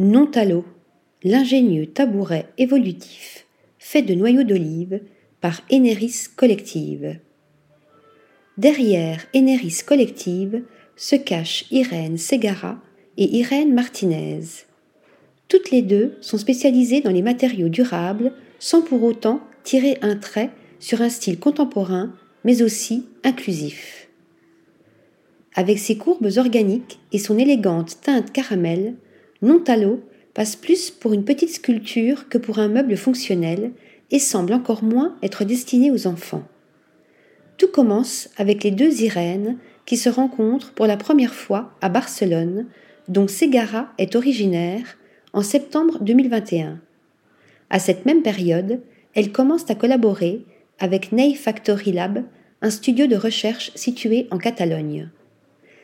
Non-Talo, l'ingénieux tabouret évolutif fait de noyaux d'olive par Eneris Collective. Derrière Eneris Collective se cachent Irène Segara et Irène Martinez. Toutes les deux sont spécialisées dans les matériaux durables sans pour autant tirer un trait sur un style contemporain mais aussi inclusif. Avec ses courbes organiques et son élégante teinte caramel, Nontalo passe plus pour une petite sculpture que pour un meuble fonctionnel et semble encore moins être destiné aux enfants. Tout commence avec les deux Irènes qui se rencontrent pour la première fois à Barcelone, dont Segara est originaire, en septembre 2021. À cette même période, elles commencent à collaborer avec Ney Factory Lab, un studio de recherche situé en Catalogne.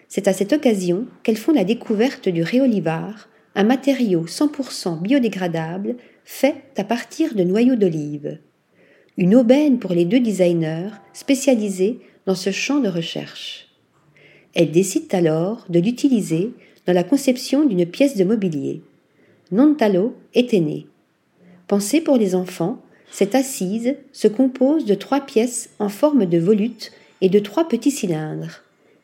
C'est à cette occasion qu'elles font la découverte du réolivar, un matériau 100% biodégradable fait à partir de noyaux d'olive. Une aubaine pour les deux designers spécialisés dans ce champ de recherche. Elles décident alors de l'utiliser dans la conception d'une pièce de mobilier. Nontalo était né. Pensée pour les enfants, cette assise se compose de trois pièces en forme de volute et de trois petits cylindres.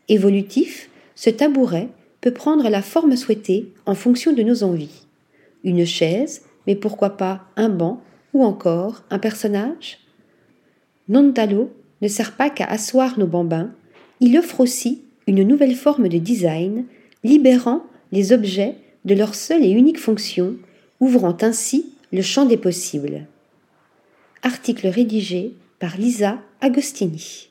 Évolutif, ce tabouret peut prendre la forme souhaitée en fonction de nos envies. Une chaise, mais pourquoi pas un banc ou encore un personnage? Nontalo ne sert pas qu'à asseoir nos bambins, il offre aussi une nouvelle forme de design, libérant les objets de leur seule et unique fonction, ouvrant ainsi le champ des possibles. Article rédigé par Lisa Agostini.